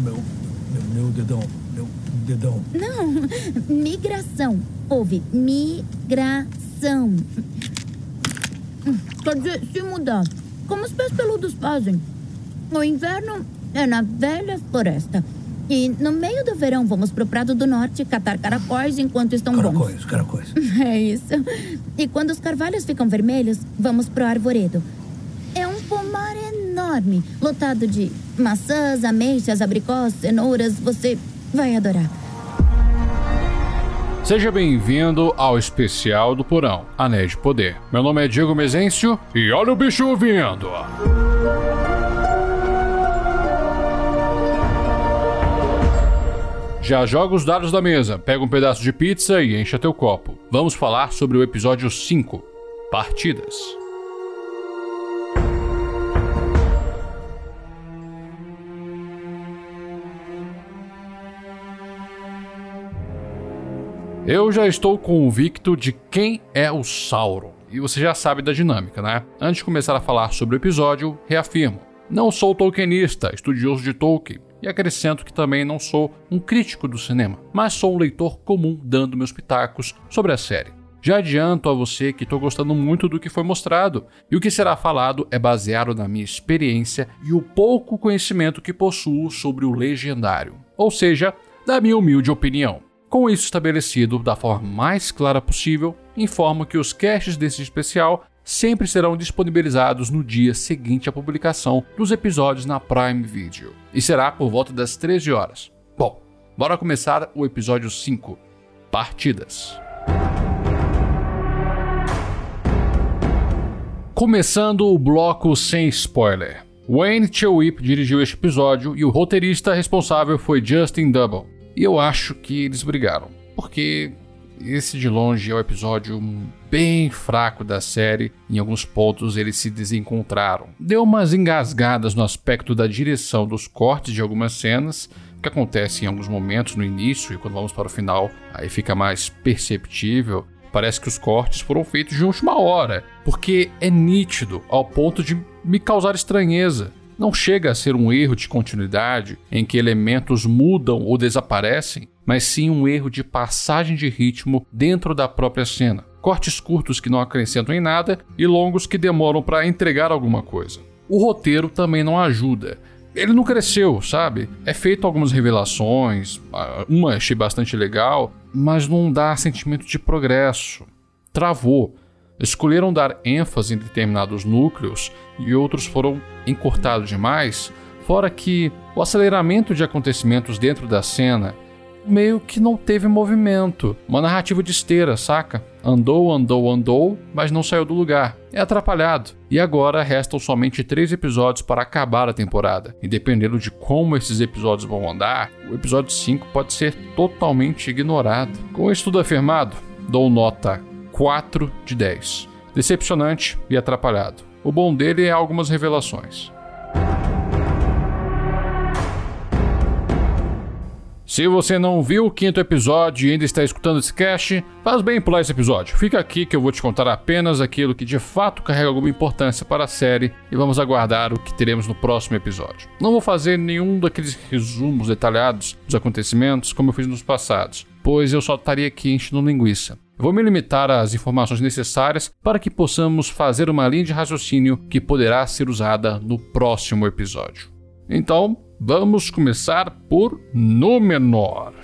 Meu, meu, meu dedão, meu dedão. Não, migração. Houve migração. Quer dizer, se mudar, como os pés peludos fazem. O inverno é na velha floresta. E no meio do verão vamos pro Prado do Norte catar caracóis enquanto estão Caracóis, bons. caracóis. É isso. E quando os carvalhos ficam vermelhos, vamos pro arvoredo. É um pomar enorme, lotado de maçãs, ameixas, abricós, cenouras. Você vai adorar. Seja bem-vindo ao especial do Porão, Anéis de Poder. Meu nome é Diego Mezencio e olha o bicho vindo! Já joga os dados da mesa, pega um pedaço de pizza e encha teu copo. Vamos falar sobre o episódio 5, Partidas. Eu já estou convicto de quem é o Sauron. E você já sabe da dinâmica, né? Antes de começar a falar sobre o episódio, reafirmo: não sou tolkienista, estudioso de Tolkien, e acrescento que também não sou um crítico do cinema, mas sou um leitor comum dando meus pitacos sobre a série. Já adianto a você que estou gostando muito do que foi mostrado, e o que será falado é baseado na minha experiência e o pouco conhecimento que possuo sobre o legendário, ou seja, da minha humilde opinião. Com isso estabelecido da forma mais clara possível, informo que os casts desse especial sempre serão disponibilizados no dia seguinte à publicação dos episódios na Prime Video, e será por volta das 13 horas. Bom, bora começar o episódio 5: Partidas. Começando o bloco sem spoiler. Wayne Chewip dirigiu este episódio e o roteirista responsável foi Justin Double. E eu acho que eles brigaram, porque esse de longe é o episódio bem fraco da série. Em alguns pontos eles se desencontraram. Deu umas engasgadas no aspecto da direção dos cortes de algumas cenas, que acontece em alguns momentos no início e quando vamos para o final, aí fica mais perceptível. Parece que os cortes foram feitos de última hora, porque é nítido ao ponto de me causar estranheza. Não chega a ser um erro de continuidade em que elementos mudam ou desaparecem, mas sim um erro de passagem de ritmo dentro da própria cena. Cortes curtos que não acrescentam em nada e longos que demoram para entregar alguma coisa. O roteiro também não ajuda. Ele não cresceu, sabe? É feito algumas revelações, uma achei bastante legal, mas não dá sentimento de progresso. Travou. Escolheram dar ênfase em determinados núcleos e outros foram encurtados demais, fora que o aceleramento de acontecimentos dentro da cena meio que não teve movimento. Uma narrativa de esteira, saca? Andou, andou, andou, mas não saiu do lugar. É atrapalhado. E agora restam somente três episódios para acabar a temporada. E dependendo de como esses episódios vão andar, o episódio 5 pode ser totalmente ignorado. Com isso tudo afirmado, dou nota 4 de 10. Decepcionante e atrapalhado. O bom dele é algumas revelações. Se você não viu o quinto episódio e ainda está escutando esse cast, faz bem pular esse episódio. Fica aqui que eu vou te contar apenas aquilo que de fato carrega alguma importância para a série e vamos aguardar o que teremos no próximo episódio. Não vou fazer nenhum daqueles resumos detalhados dos acontecimentos como eu fiz nos passados, pois eu só estaria aqui enchendo linguiça. Vou me limitar às informações necessárias para que possamos fazer uma linha de raciocínio que poderá ser usada no próximo episódio. Então, vamos começar por Númenor.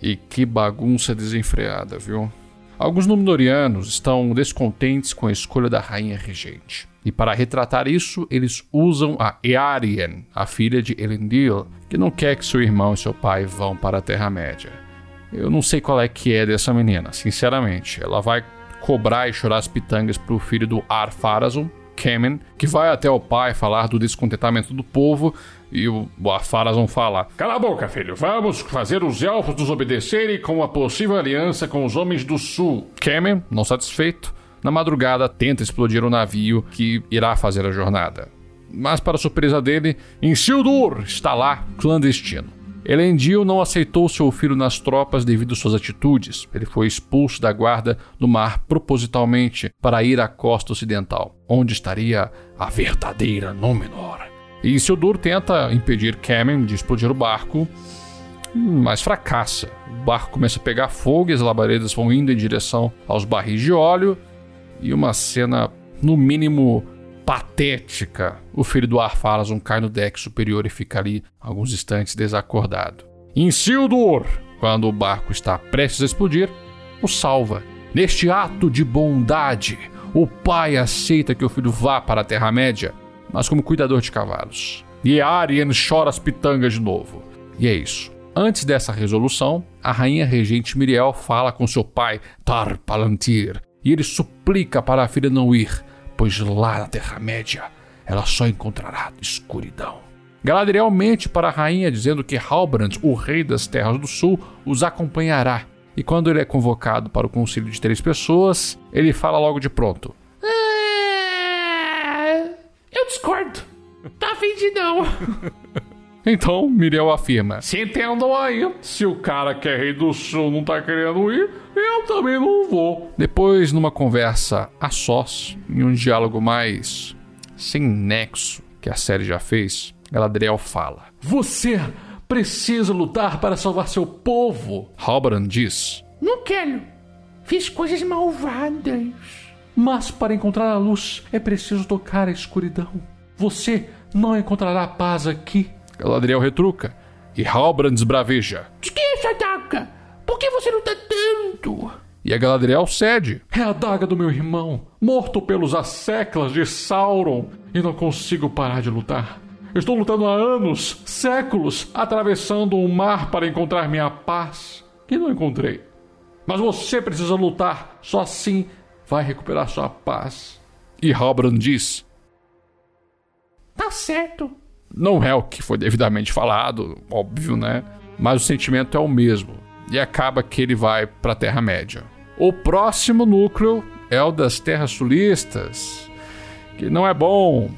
E que bagunça desenfreada, viu? Alguns Númenóreanos estão descontentes com a escolha da rainha regente. E para retratar isso, eles usam a Earien, a filha de Elendil, que não quer que seu irmão e seu pai vão para a Terra-média. Eu não sei qual é que é dessa menina, sinceramente. Ela vai cobrar e chorar as pitangas pro filho do Ar-Pharazôn, Kemen, que vai até o pai falar do descontentamento do povo e o Ar-Pharazôn fala: Cala a boca, filho. Vamos fazer os elfos nos obedecerem com uma possível aliança com os homens do sul. Kemen, não satisfeito, na madrugada tenta explodir o navio que irá fazer a jornada. Mas, para surpresa dele, Isildur está lá, clandestino. Elendil não aceitou seu filho nas tropas devido suas atitudes. Ele foi expulso da guarda do mar propositalmente para ir à costa ocidental, onde estaria a verdadeira Númenor. E Isildur tenta impedir Kemen de explodir o barco, mas fracassa. O barco começa a pegar fogo e as labaredas vão indo em direção aos barris de óleo. E uma cena, no mínimo, patética. O filho do Arpharazon cai no deck superior e fica ali alguns instantes desacordado. Isildur, quando o barco está prestes a explodir, o salva. Neste ato de bondade, o pai aceita que o filho vá para a Terra-média, mas como cuidador de cavalos. E Arien chora as pitangas de novo. E é isso. Antes dessa resolução, a rainha regente Miriel fala com seu pai, Tar Palantir, e ele suplica para a filha não ir, pois lá na Terra-média ela só encontrará escuridão. Galadriel mente para a rainha dizendo que Halbrand, o rei das Terras do Sul, os acompanhará. E quando ele é convocado para o conselho de três pessoas, ele fala logo de pronto: É... Eu discordo. Tá afim de não. Então, Miriel afirma: Se entendam aí, se o cara que é rei do sul não tá querendo ir, eu também não vou. Depois, numa conversa a sós, em um diálogo mais sem nexo que a série já fez, Galadriel fala: Você precisa lutar para salvar seu povo. Halbrand diz: Não quero. Fiz coisas malvadas. Mas para encontrar a luz é preciso tocar a escuridão. Você não encontrará paz aqui. Galadriel retruca. E Halbrand esbraveja. Esqueça, Daga. Por que você luta tanto? E a Galadriel cede. É a daga do meu irmão, morto pelos asseclas de Sauron, e não consigo parar de lutar. Estou lutando há anos, séculos, atravessando o mar para encontrar minha paz, e não encontrei. Mas você precisa lutar, só assim vai recuperar sua paz. E Halbrand diz: Tá certo. Não é o que foi devidamente falado, óbvio, né? Mas o sentimento é o mesmo. E acaba que ele vai para a Terra-média. O próximo núcleo é o das Terras Sulistas, que não é bom,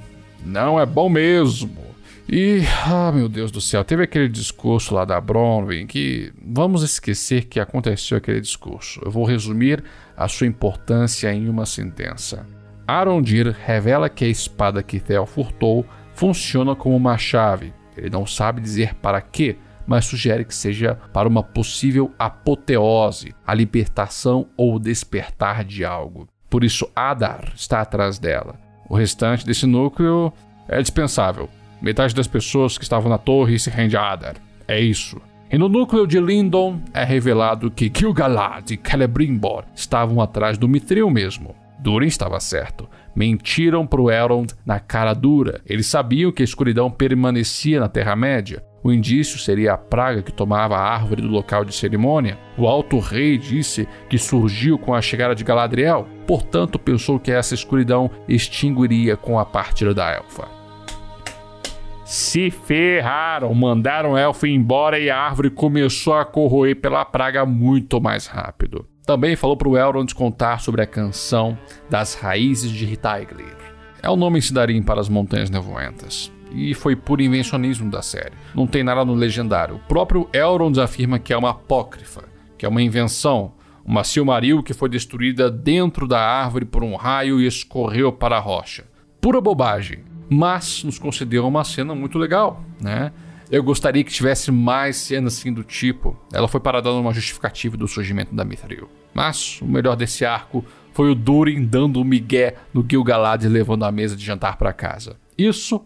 não é bom mesmo. E, ah, meu Deus do céu, teve aquele discurso lá da Bronwyn que vamos esquecer que aconteceu aquele discurso. Eu vou resumir a sua importância em uma sentença. Arondir revela que a espada que Theo furtou funciona como uma chave. Ele não sabe dizer para quê, mas sugere que seja para uma possível apoteose, a libertação ou despertar de algo. Por isso, Adar está atrás dela. O restante desse núcleo é dispensável. Metade das pessoas que estavam na torre se rende a Adar. É isso. E no núcleo de Lindon é revelado que Gil-galad e Celebrimbor estavam atrás do Mithril mesmo. Durin estava certo. Mentiram para o Elrond na cara dura. Eles sabiam que a escuridão permanecia na Terra-média. O indício seria a praga que tomava a árvore do local de cerimônia. O Alto Rei disse que surgiu com a chegada de Galadriel, portanto pensou que essa escuridão extinguiria com a partida da elfa. Se ferraram, mandaram o elfo embora e a árvore começou a corroer pela praga muito mais rápido. Também falou para o Elrond contar sobre a canção das raízes de Hitaeglir. É o nome em Sindarin para as Montanhas Nevoentas. E foi puro invencionismo da série. Não tem nada no legendário. O próprio Elrond afirma que é uma apócrifa, que é uma invenção, uma Silmaril que foi destruída dentro da árvore por um raio e escorreu para a rocha. Pura bobagem, mas nos concedeu uma cena muito legal, né? Eu gostaria que tivesse mais cenas assim do tipo. Ela foi para dar uma justificativa do surgimento da Mithril. Mas o melhor desse arco foi o Durin dando o migué no Gil-galad e levando a mesa de jantar para casa. Isso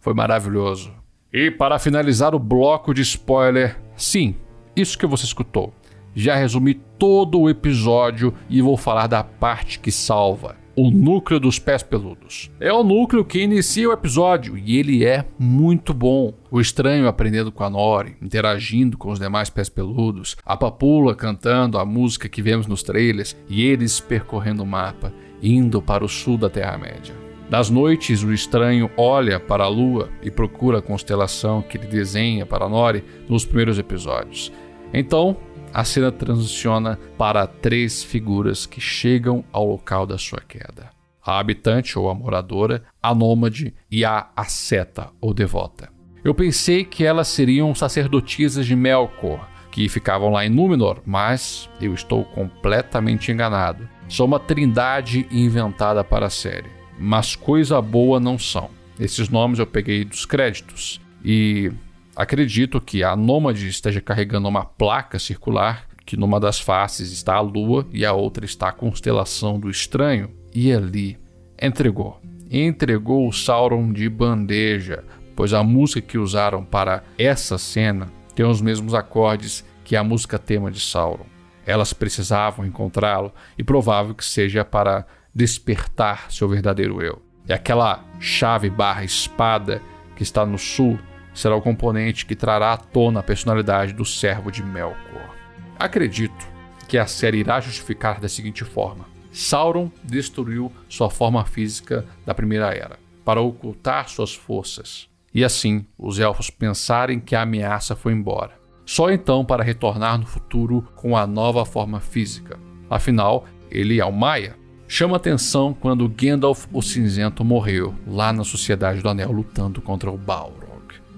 foi maravilhoso. E para finalizar o bloco de spoiler, sim, isso que você escutou. Já resumi todo o episódio e vou falar da parte que salva o núcleo dos pés peludos. É o núcleo que inicia o episódio e ele é muito bom. O estranho aprendendo com a Nori, interagindo com os demais pés peludos, a Papula cantando a música que vemos nos trailers e eles percorrendo o mapa, indo para o sul da Terra-média. Das noites, o estranho olha para a lua e procura a constelação que ele desenha para Nori nos primeiros episódios. Então, a cena transiciona para três figuras que chegam ao local da sua queda: a habitante ou a moradora, a nômade e a asceta ou devota. Eu pensei que elas seriam sacerdotisas de Melkor, que ficavam lá em Númenor, mas eu estou completamente enganado. São uma trindade inventada para a série, mas coisa boa não são. Esses nomes eu peguei dos créditos. E acredito que a Nômade esteja carregando uma placa circular que numa das faces está a lua e a outra está a constelação do estranho. E ali entregou. Entregou o Sauron de bandeja, pois a música que usaram para essa cena tem os mesmos acordes que a música tema de Sauron. Elas precisavam encontrá-lo e provável que seja para despertar seu verdadeiro eu. E aquela chave barra espada que está no sul será o componente que trará à tona a personalidade do servo de Melkor. Acredito que a série irá justificar da seguinte forma: Sauron destruiu sua forma física da Primeira Era para ocultar suas forças, e assim os elfos pensarem que a ameaça foi embora. Só então para retornar no futuro com a nova forma física. Afinal, ele é o Maia. Chama atenção quando Gandalf o Cinzento morreu lá na Sociedade do Anel lutando contra o Balrog.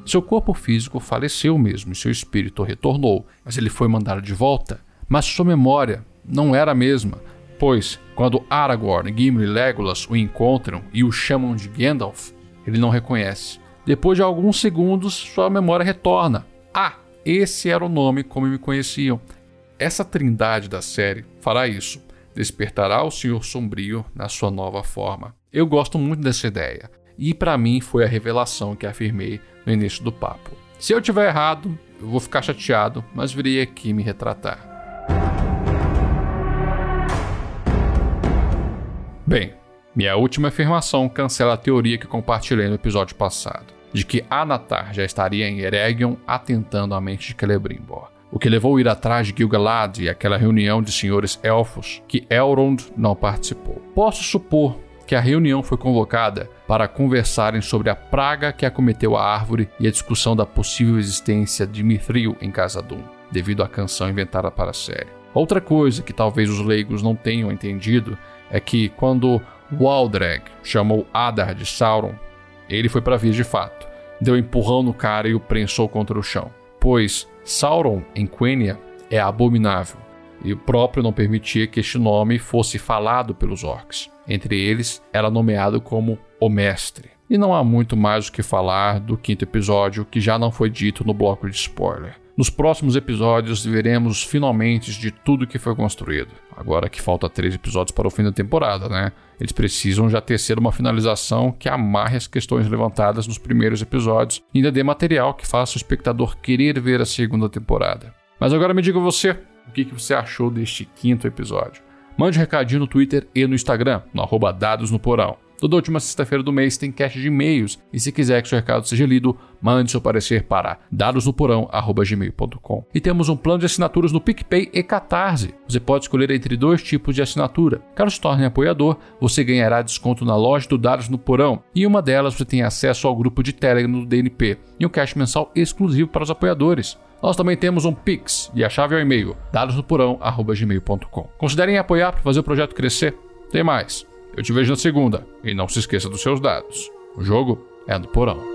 Seu corpo físico faleceu mesmo e seu espírito retornou, mas ele foi mandado de volta. Mas sua memória não era a mesma, pois quando Aragorn, Gimli e Legolas o encontram e o chamam de Gandalf, ele não reconhece. Depois de alguns segundos, sua memória retorna. Ah, esse era o nome como me conheciam. Essa trindade da série fará isso. Despertará o Senhor Sombrio na sua nova forma. Eu gosto muito dessa ideia. E para mim foi a revelação que afirmei no início do papo. Se eu tiver errado, eu vou ficar chateado, mas virei aqui me retratar. Bem, minha última afirmação cancela a teoria que compartilhei no episódio passado, de que Anatar já estaria em Eregion atentando à mente de Celebrimbor. O que levou a ir atrás de Gil-galad e aquela reunião de senhores elfos que Elrond não participou. Posso supor que a reunião foi convocada para conversarem sobre a praga que acometeu a árvore e a discussão da possível existência de Mithril em Khazad-dûm, devido à canção inventada para a série. Outra coisa que talvez os leigos não tenham entendido é que quando Waldrag chamou Adar de Sauron, ele foi para vir de fato, deu um empurrão no cara e o prensou contra o chão, pois Sauron em Quenya é abominável e o próprio não permitia que este nome fosse falado pelos orcs. Entre eles, era nomeado como o Mestre. E não há muito mais o que falar do quinto episódio que já não foi dito no bloco de spoiler. Nos próximos episódios veremos finalmente de tudo que foi construído. Agora que falta três episódios para o fim da temporada, né? Eles precisam já tecer uma finalização que amarre as questões levantadas nos primeiros episódios e ainda dê material que faça o espectador querer ver a segunda temporada. Mas agora me diga você, o que, que você achou deste quinto episódio? Mande um recadinho no Twitter e no Instagram, no arroba Dados no Porão. Toda última sexta-feira do mês tem caixa de e-mails e se quiser que seu recado seja lido, mande seu parecer para dadosnoporão.gmail.com. E temos um plano de assinaturas no PicPay e Catarse. Você pode escolher entre dois tipos de assinatura. Caso se torne apoiador, você ganhará desconto na loja do Dados no Porão e uma delas você tem acesso ao grupo de Telegram do DNP e um cash mensal exclusivo para os apoiadores. Nós também temos um Pix e a chave é o e-mail dadosnoporão.gmail.com. Considerem apoiar para fazer o projeto crescer. Tem mais. Eu te vejo na segunda e não se esqueça dos seus dados. O jogo é no porão.